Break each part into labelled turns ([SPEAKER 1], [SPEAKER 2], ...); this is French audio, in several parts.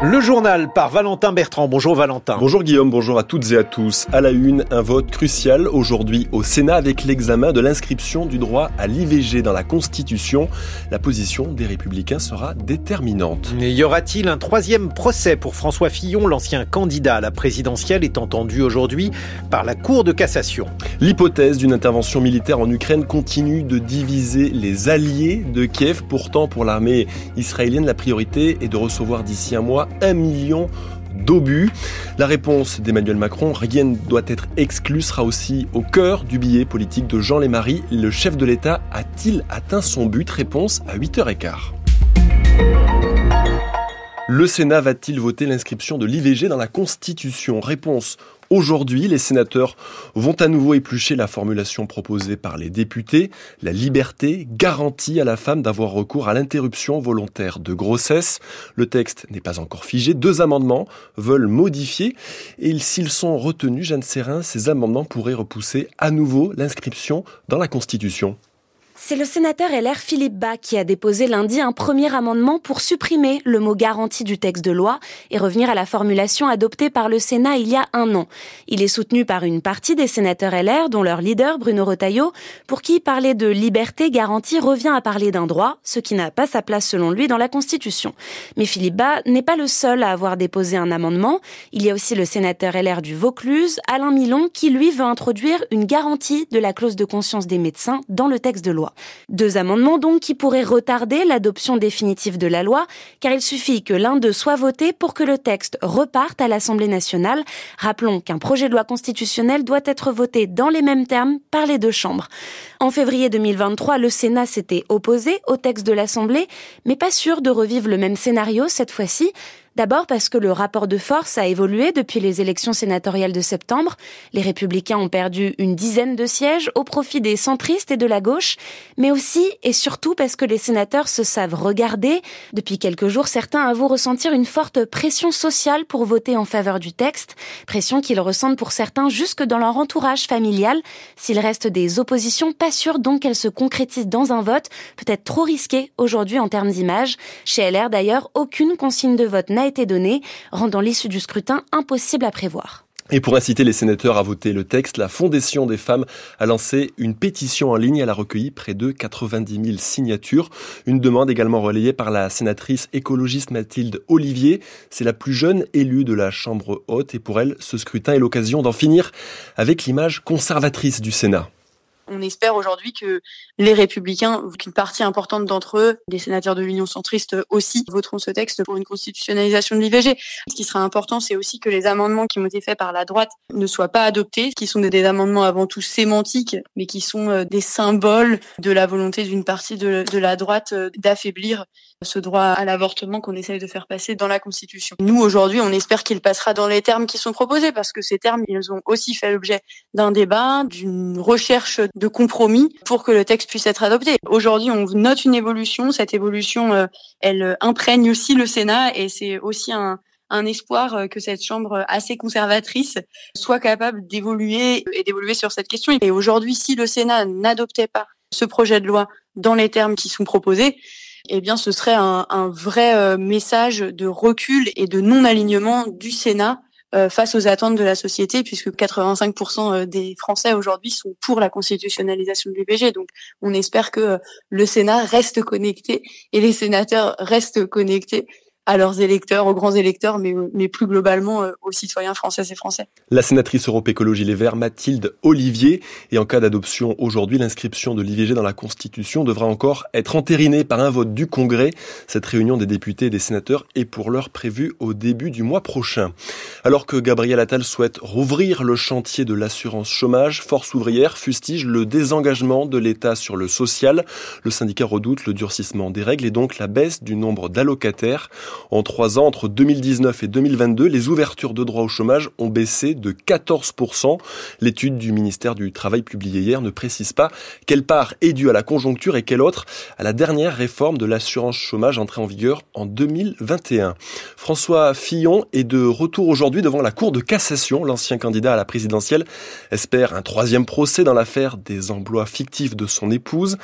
[SPEAKER 1] Le journal par Valentin Bertrand. Bonjour Valentin.
[SPEAKER 2] Bonjour Guillaume, bonjour à toutes et à tous. À la une, un vote crucial aujourd'hui au Sénat avec l'examen de l'inscription du droit à l'IVG dans la Constitution. La position des Républicains sera déterminante.
[SPEAKER 1] Mais y aura-t-il un troisième procès pour François Fillon, l'ancien candidat à la présidentielle, est entendu aujourd'hui par la Cour de cassation
[SPEAKER 2] L'hypothèse d'une intervention militaire en Ukraine continue de diviser les alliés de Kiev. Pourtant, pour l'armée israélienne, la priorité est de recevoir d'ici un mois un million d'obus. La réponse d'Emmanuel Macron, rien ne doit être exclu, sera aussi au cœur du billet politique de Jean Lémarie. Le chef de l'État a-t-il atteint son but? Réponse à 8h15. Le Sénat va-t-il voter l'inscription de l'IVG dans la Constitution? Réponse Aujourd'hui, les sénateurs vont à nouveau éplucher la formulation proposée par les députés, la liberté garantie à la femme d'avoir recours à l'interruption volontaire de grossesse. Le texte n'est pas encore figé. Deux amendements veulent modifier et s'ils sont retenus, Jeanne Serrin, ces amendements pourraient repousser à nouveau l'inscription dans la Constitution.
[SPEAKER 3] C'est le sénateur LR Philippe Bas qui a déposé lundi un premier amendement pour supprimer le mot garantie du texte de loi et revenir à la formulation adoptée par le Sénat il y a un an. Il est soutenu par une partie des sénateurs LR, dont leur leader Bruno Retailleau, pour qui parler de liberté garantie revient à parler d'un droit, ce qui n'a pas sa place selon lui dans la Constitution. Mais Philippe Bas n'est pas le seul à avoir déposé un amendement. Il y a aussi le sénateur LR du Vaucluse, Alain Milon, qui lui veut introduire une garantie de la clause de conscience des médecins dans le texte de loi. Deux amendements donc qui pourraient retarder l'adoption définitive de la loi, car il suffit que l'un d'eux soit voté pour que le texte reparte à l'Assemblée nationale. Rappelons qu'un projet de loi constitutionnelle doit être voté dans les mêmes termes par les deux chambres. En février 2023, le Sénat s'était opposé au texte de l'Assemblée, mais pas sûr de revivre le même scénario cette fois-ci. D'abord parce que le rapport de force a évolué depuis les élections sénatoriales de septembre. Les républicains ont perdu une dizaine de sièges au profit des centristes et de la gauche, mais aussi et surtout parce que les sénateurs se savent regarder. Depuis quelques jours, certains avouent ressentir une forte pression sociale pour voter en faveur du texte, pression qu'ils ressentent pour certains jusque dans leur entourage familial. S'il reste des oppositions, pas sûres donc qu'elles se concrétisent dans un vote, peut-être trop risqué aujourd'hui en termes d'image. Chez LR d'ailleurs, aucune consigne de vote n'a été donnée, rendant l'issue du scrutin impossible à prévoir.
[SPEAKER 2] Et pour inciter les sénateurs à voter le texte, la Fondation des femmes a lancé une pétition en ligne. Elle a recueilli près de 90 000 signatures. Une demande également relayée par la sénatrice écologiste Mathilde Olivier. C'est la plus jeune élue de la Chambre haute et pour elle, ce scrutin est l'occasion d'en finir avec l'image conservatrice du Sénat.
[SPEAKER 4] On espère aujourd'hui que les républicains, qu'une partie importante d'entre eux, des sénateurs de l'Union centriste aussi, voteront ce texte pour une constitutionnalisation de l'IVG. Ce qui sera important, c'est aussi que les amendements qui ont été faits par la droite ne soient pas adoptés, qui sont des amendements avant tout sémantiques, mais qui sont euh, des symboles de la volonté d'une partie de, la droite euh, d'affaiblir ce droit à l'avortement qu'on essaye de faire passer dans la Constitution. Nous, aujourd'hui, on espère qu'il passera dans les termes qui sont proposés, parce que ces termes, ils ont aussi fait l'objet d'un débat, d'une recherche de compromis pour que le texte puisse être adopté. Aujourd'hui, on note une évolution. Cette évolution, euh, elle imprègne aussi le Sénat et c'est aussi un, un espoir euh, que cette chambre assez conservatrice soit capable d'évoluer et d'évoluer sur cette question. Et aujourd'hui, si le Sénat n'adoptait pas ce projet de loi dans les termes qui sont proposés, eh bien, ce serait un, un vrai euh, message de recul et de non-alignement du Sénat euh, face aux attentes de la société, puisque 85% euh, des Français aujourd'hui sont pour la constitutionnalisation de l'IVG. Donc, on espère que le Sénat reste connecté et les sénateurs restent connectés à leurs électeurs, aux grands électeurs, mais, plus globalement euh, aux citoyens français et français.
[SPEAKER 2] La sénatrice Europe Écologie Les Verts, Mathilde Olivier, et en cas d'adoption aujourd'hui, l'inscription de l'IVG dans la Constitution devra encore être entérinée par un vote du Congrès. Cette réunion des députés et des sénateurs est pour l'heure prévue au début du mois prochain. Alors que Gabriel Attal souhaite rouvrir le chantier de l'assurance chômage, Force ouvrière fustige le désengagement de l'État sur le social. Le syndicat redoute le durcissement des règles et donc la baisse du nombre d'allocataires. En trois ans, entre 2019 et 2022, les ouvertures de droits au chômage ont baissé de 14%. L'étude du ministère du Travail publiée hier ne précise pas quelle part est due à la conjoncture et quelle autre à la dernière réforme de l'assurance chômage entrée en vigueur en 2021. François Fillon est de retour aujourd'hui devant la Cour de cassation. L'ancien candidat à la présidentielle espère un troisième procès dans l'affaire des emplois fictifs de son épouse.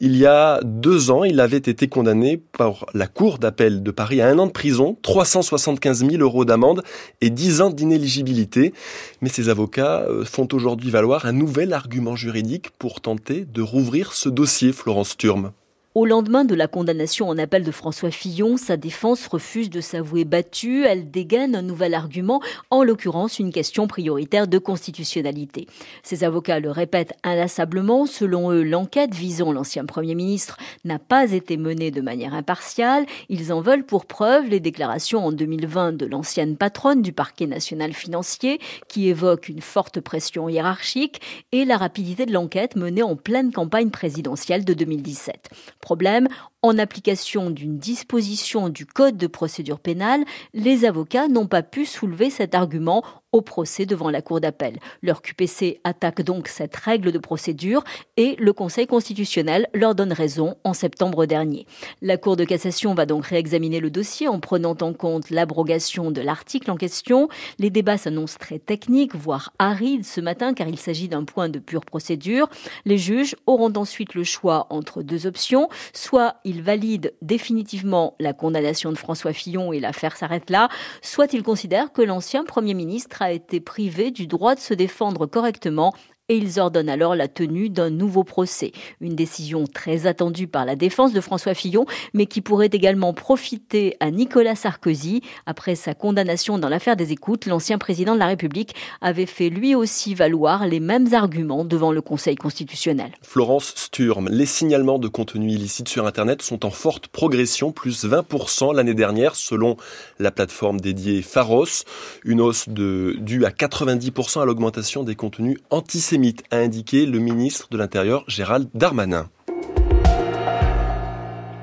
[SPEAKER 2] Il y a deux ans, il avait été condamné par la Cour d'appel de Paris à un de prison, 375 000 euros d'amende et 10 ans d'inéligibilité. Mais ces avocats euh, font aujourd'hui valoir un nouvel argument juridique pour tenter de rouvrir ce dossier, Florence Turme.
[SPEAKER 5] Au lendemain de la condamnation en appel de François Fillon, sa défense refuse de s'avouer battue. Elle dégaine un nouvel argument, en l'occurrence une question prioritaire de constitutionnalité. Ses avocats le répètent inlassablement. Selon eux, l'enquête visant l'ancien Premier ministre n'a pas été menée de manière impartiale. Ils en veulent pour preuve les déclarations en 2020 de l'ancienne patronne du parquet national financier, qui évoque une forte pression hiérarchique, et la rapidité de l'enquête menée en pleine campagne présidentielle de 2017. Problème, en application d'une disposition du Code de procédure pénale, les avocats n'ont pas pu soulever cet argument au procès devant la Cour d'appel. Leur QPC attaque donc cette règle de procédure et le Conseil constitutionnel leur donne raison en septembre dernier. La Cour de cassation va donc réexaminer le dossier en prenant en compte l'abrogation de l'article en question. Les débats s'annoncent très techniques, voire arides ce matin car il s'agit d'un point de pure procédure. Les juges auront ensuite le choix entre deux options, soit valident définitivement la condamnation de François Fillon et l'affaire s'arrête là, soit ils considèrent que l'ancien Premier ministre a été privé du droit de se défendre correctement et ils ordonnent alors la tenue d'un nouveau procès. Une décision très attendue par la défense de François Fillon, mais qui pourrait également profiter à Nicolas Sarkozy. Après sa condamnation dans l'affaire des écoutes, l'ancien président de la République avait fait lui aussi valoir les mêmes arguments devant le Conseil constitutionnel.
[SPEAKER 2] Florence Sturm, les signalements de contenu illicite sur Internet sont en forte progression, plus 20% l'année dernière selon la plateforme dédiée Pharos, une hausse de, due à 90% à l'augmentation des contenus antisémites a indiqué le ministre de l'Intérieur Gérald Darmanin.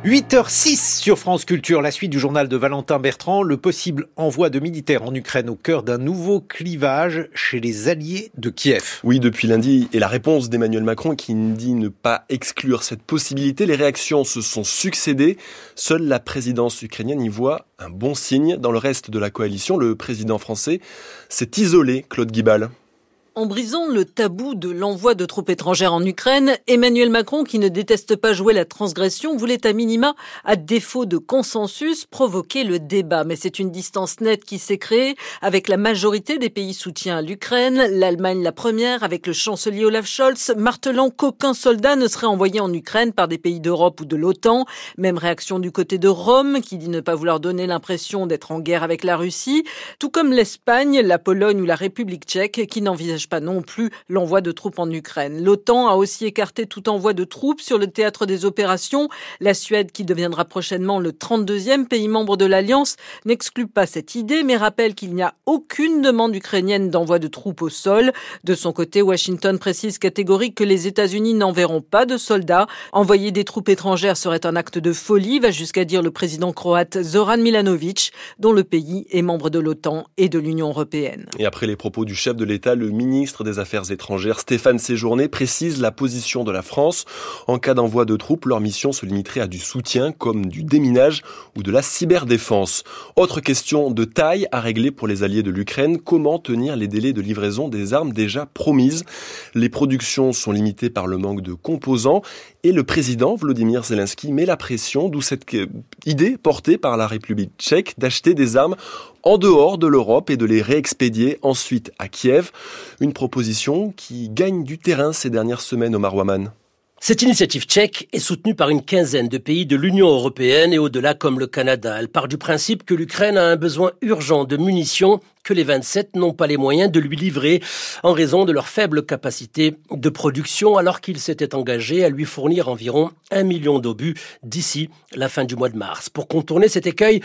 [SPEAKER 1] 8h06 sur France Culture, la suite du journal de Valentin Bertrand, le possible envoi de militaires en Ukraine au cœur d'un nouveau clivage chez les alliés de Kiev.
[SPEAKER 2] Oui, depuis lundi, et la réponse d'Emmanuel Macron qui dit ne pas exclure cette possibilité, les réactions se sont succédées. Seule la présidence ukrainienne y voit un bon signe. Dans le reste de la coalition, le président français s'est isolé, Claude Guibal.
[SPEAKER 6] En brisant le tabou de l'envoi de troupes étrangères en Ukraine, Emmanuel Macron, qui ne déteste pas jouer la transgression, voulait à minima, à défaut de consensus, provoquer le débat. Mais c'est une distance nette qui s'est créée avec la majorité des pays soutiens à l'Ukraine, l'Allemagne la première, avec le chancelier Olaf Scholz, martelant qu'aucun soldat ne serait envoyé en Ukraine par des pays d'Europe ou de l'OTAN. Même réaction du côté de Rome, qui dit ne pas vouloir donner l'impression d'être en guerre avec la Russie, tout comme l'Espagne, la Pologne ou la République tchèque, qui pas non plus l'envoi de troupes en Ukraine. L'OTAN a aussi écarté tout envoi de troupes sur le théâtre des opérations. La Suède, qui deviendra prochainement le 32e pays membre de l'Alliance, n'exclut pas cette idée, mais rappelle qu'il n'y a aucune demande ukrainienne d'envoi de troupes au sol. De son côté, Washington précise catégorique que les États-Unis n'enverront pas de soldats. Envoyer des troupes étrangères serait un acte de folie, va jusqu'à dire le président croate Zoran Milanovic, dont le pays est membre de l'OTAN et de l'Union européenne.
[SPEAKER 2] Et après les propos du chef de l'État, le ministre ministre des Affaires étrangères Stéphane Séjourné précise la position de la France. En cas d'envoi de troupes, leur mission se limiterait à du soutien comme du déminage ou de la cyberdéfense. Autre question de taille à régler pour les alliés de l'Ukraine, comment tenir les délais de livraison des armes déjà promises? Les productions sont limitées par le manque de composants et le président Vladimir Zelensky met la pression, d'où cette idée portée par la République tchèque d'acheter des armes en dehors de l'Europe et de les réexpédier ensuite à Kiev. Proposition qui gagne du terrain ces dernières semaines au Marwaman.
[SPEAKER 7] Cette initiative tchèque est soutenue par une quinzaine de pays de l'Union européenne et au-delà comme le Canada. Elle part du principe que l'Ukraine a un besoin urgent de munitions que les 27 n'ont pas les moyens de lui livrer en raison de leur faible capacité de production alors qu'ils s'étaient engagés à lui fournir environ un million d'obus d'ici la fin du mois de mars. Pour contourner cet écueil,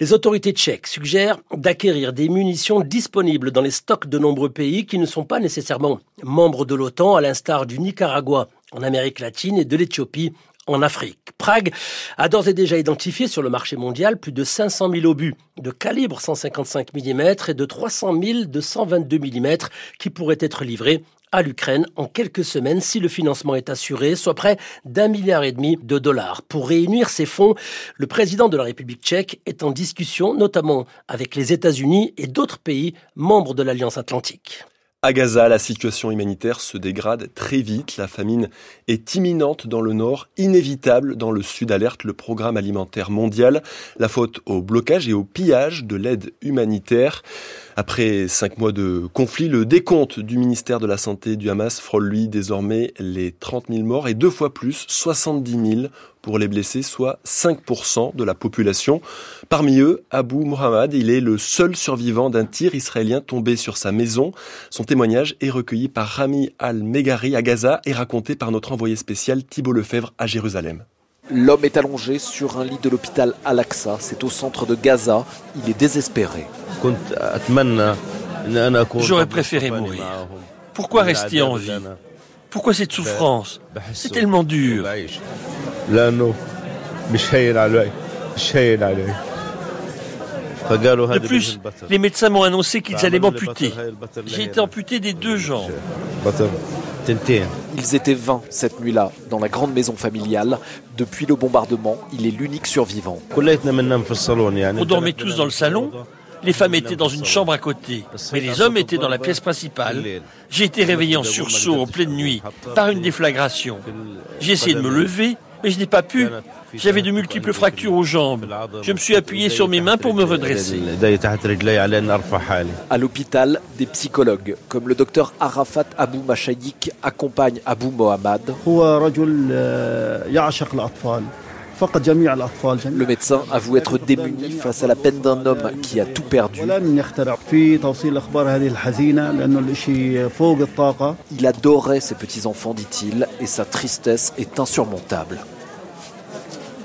[SPEAKER 7] les autorités tchèques suggèrent d'acquérir des munitions disponibles dans les stocks de nombreux pays qui ne sont pas nécessairement membres de l'OTAN à l'instar du Nicaragua en Amérique latine et de l'Éthiopie en Afrique. Prague a d'ores et déjà identifié sur le marché mondial plus de 500 000 obus de calibre 155 mm et de 300 000 de 122 mm qui pourraient être livrés à l'Ukraine en quelques semaines si le financement est assuré, soit près d'un milliard et demi de dollars. Pour réunir ces fonds, le président de la République tchèque est en discussion notamment avec les États-Unis et d'autres pays membres de l'Alliance atlantique.
[SPEAKER 2] À Gaza, la situation humanitaire se dégrade très vite. La famine est imminente dans le nord, inévitable dans le sud, alerte le programme alimentaire mondial. La faute au blocage et au pillage de l'aide humanitaire. Après cinq mois de conflit, le décompte du ministère de la Santé du Hamas frôle lui désormais les 30 000 morts et deux fois plus, 70 000 pour les blessés, soit 5% de la population. Parmi eux, Abu Muhammad, il est le seul survivant d'un tir israélien tombé sur sa maison. Son témoignage est recueilli par Rami Al-Megari à Gaza et raconté par notre envoyé spécial Thibault Lefebvre à Jérusalem.
[SPEAKER 8] L'homme est allongé sur un lit de l'hôpital Al-Aqsa. C'est au centre de Gaza. Il est désespéré.
[SPEAKER 9] J'aurais préféré mourir. Pourquoi rester en vie? Pourquoi cette souffrance? C'est tellement dur. De plus, les médecins m'ont annoncé qu'ils allaient m'amputer. J'ai été amputé des deux jambes.
[SPEAKER 8] Ils étaient 20 cette nuit-là, dans la grande maison familiale. Depuis le bombardement, il est l'unique survivant.
[SPEAKER 9] On dormait tous dans le salon. Les femmes étaient dans une chambre à côté, mais les hommes étaient dans la pièce principale. J'ai été réveillé en sursaut en pleine nuit par une déflagration. J'ai essayé de me lever, mais je n'ai pas pu. J'avais de multiples fractures aux jambes. Je me suis appuyé sur mes mains pour me redresser.
[SPEAKER 8] À l'hôpital, des psychologues, comme le docteur Arafat Abou Machayik, accompagnent Abou Mohammad. Le médecin avoue être démuni face à la peine d'un homme qui a tout perdu. Il adorait ses petits-enfants, dit-il, et sa tristesse est insurmontable.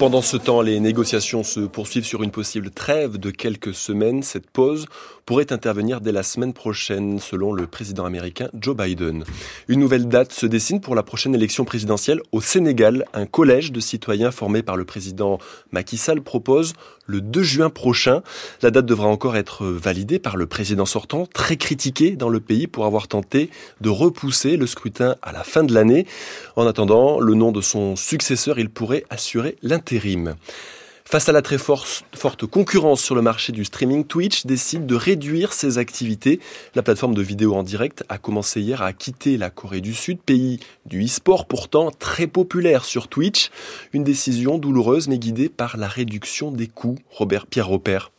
[SPEAKER 2] Pendant ce temps, les négociations se poursuivent sur une possible trêve de quelques semaines. Cette pause pourrait intervenir dès la semaine prochaine, selon le président américain Joe Biden. Une nouvelle date se dessine pour la prochaine élection présidentielle au Sénégal. Un collège de citoyens formé par le président Macky Sall propose le 2 juin prochain. La date devra encore être validée par le président sortant, très critiqué dans le pays pour avoir tenté de repousser le scrutin à la fin de l'année. En attendant, le nom de son successeur, il pourrait assurer l'intérim. Face à la très forte concurrence sur le marché du streaming, Twitch décide de réduire ses activités. La plateforme de vidéo en direct a commencé hier à quitter la Corée du Sud, pays du e-sport pourtant très populaire sur Twitch. Une décision douloureuse mais guidée par la réduction des coûts. Robert Pierre Robert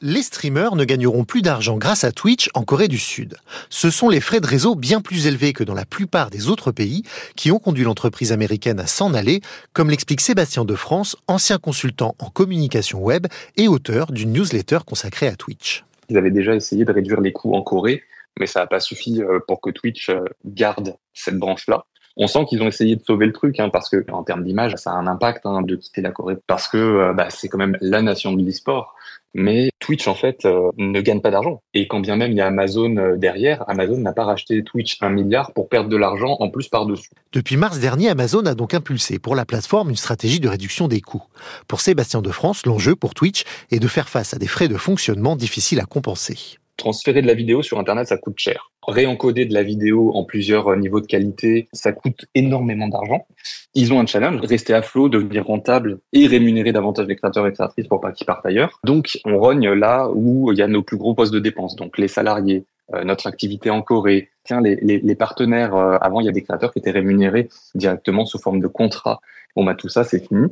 [SPEAKER 10] les streamers ne gagneront plus d'argent grâce à Twitch en Corée du Sud. Ce sont les frais de réseau bien plus élevés que dans la plupart des autres pays qui ont conduit l'entreprise américaine à s'en aller, comme l'explique Sébastien de France, ancien consultant en communication web et auteur d'une newsletter consacrée à Twitch.
[SPEAKER 11] Ils avaient déjà essayé de réduire les coûts en Corée, mais ça n'a pas suffi euh, pour que Twitch euh, garde cette branche-là. On sent qu'ils ont essayé de sauver le truc, hein, parce que en termes d'image, ça a un impact hein, de quitter la Corée, parce que euh, bah, c'est quand même la nation de l'e-sport. Mais Twitch, en fait, euh, ne gagne pas d'argent. Et quand bien même il y a Amazon euh, derrière, Amazon n'a pas racheté Twitch un milliard pour perdre de l'argent en plus par-dessus.
[SPEAKER 10] Depuis mars dernier, Amazon a donc impulsé pour la plateforme une stratégie de réduction des coûts. Pour Sébastien de France, l'enjeu pour Twitch est de faire face à des frais de fonctionnement difficiles à compenser
[SPEAKER 11] transférer de la vidéo sur Internet, ça coûte cher. Réencoder de la vidéo en plusieurs euh, niveaux de qualité, ça coûte énormément d'argent. Ils ont un challenge, rester à flot, devenir rentable et rémunérer davantage les créateurs et créatrices pour pas qu'ils partent ailleurs. Donc, on rogne là où il y a nos plus gros postes de dépenses. Donc, les salariés, euh, notre activité en Corée, tiens, les, partenaires, euh, avant, il y a des créateurs qui étaient rémunérés directement sous forme de contrat. Bon, bah, tout ça, c'est fini.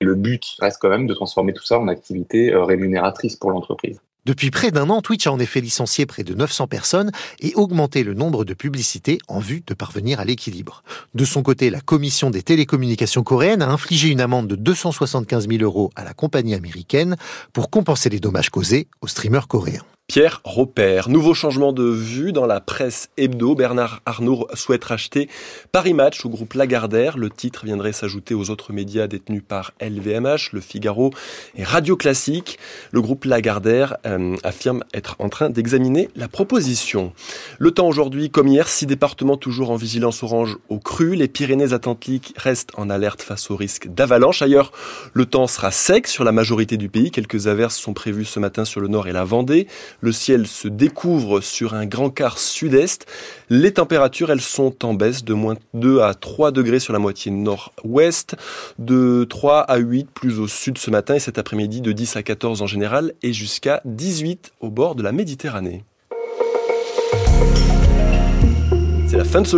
[SPEAKER 11] Le but reste quand même de transformer tout ça en activité rémunératrice pour l'entreprise.
[SPEAKER 10] Depuis près d'un an, Twitch a en effet licencié près de 900 personnes et augmenté le nombre de publicités en vue de parvenir à l'équilibre. De son côté, la Commission des télécommunications coréennes a infligé une amende de 275 000 euros à la compagnie américaine pour compenser les dommages causés aux streamers coréens.
[SPEAKER 2] Pierre Robert. Nouveau changement de vue dans la presse hebdo. Bernard Arnault souhaite racheter Paris Match au groupe Lagardère. Le titre viendrait s'ajouter aux autres médias détenus par LVMH, Le Figaro et Radio Classique. Le groupe Lagardère euh, affirme être en train d'examiner la proposition. Le temps aujourd'hui, comme hier, six départements toujours en vigilance orange au cru. Les Pyrénées-Atlantiques restent en alerte face au risque d'avalanche. Ailleurs, le temps sera sec sur la majorité du pays. Quelques averses sont prévues ce matin sur le nord et la Vendée. Le ciel se découvre sur un grand quart sud-est. Les températures, elles sont en baisse de moins 2 à 3 degrés sur la moitié nord-ouest, de 3 à 8 plus au sud ce matin et cet après-midi de 10 à 14 en général et jusqu'à 18 au bord de la Méditerranée. fin de ce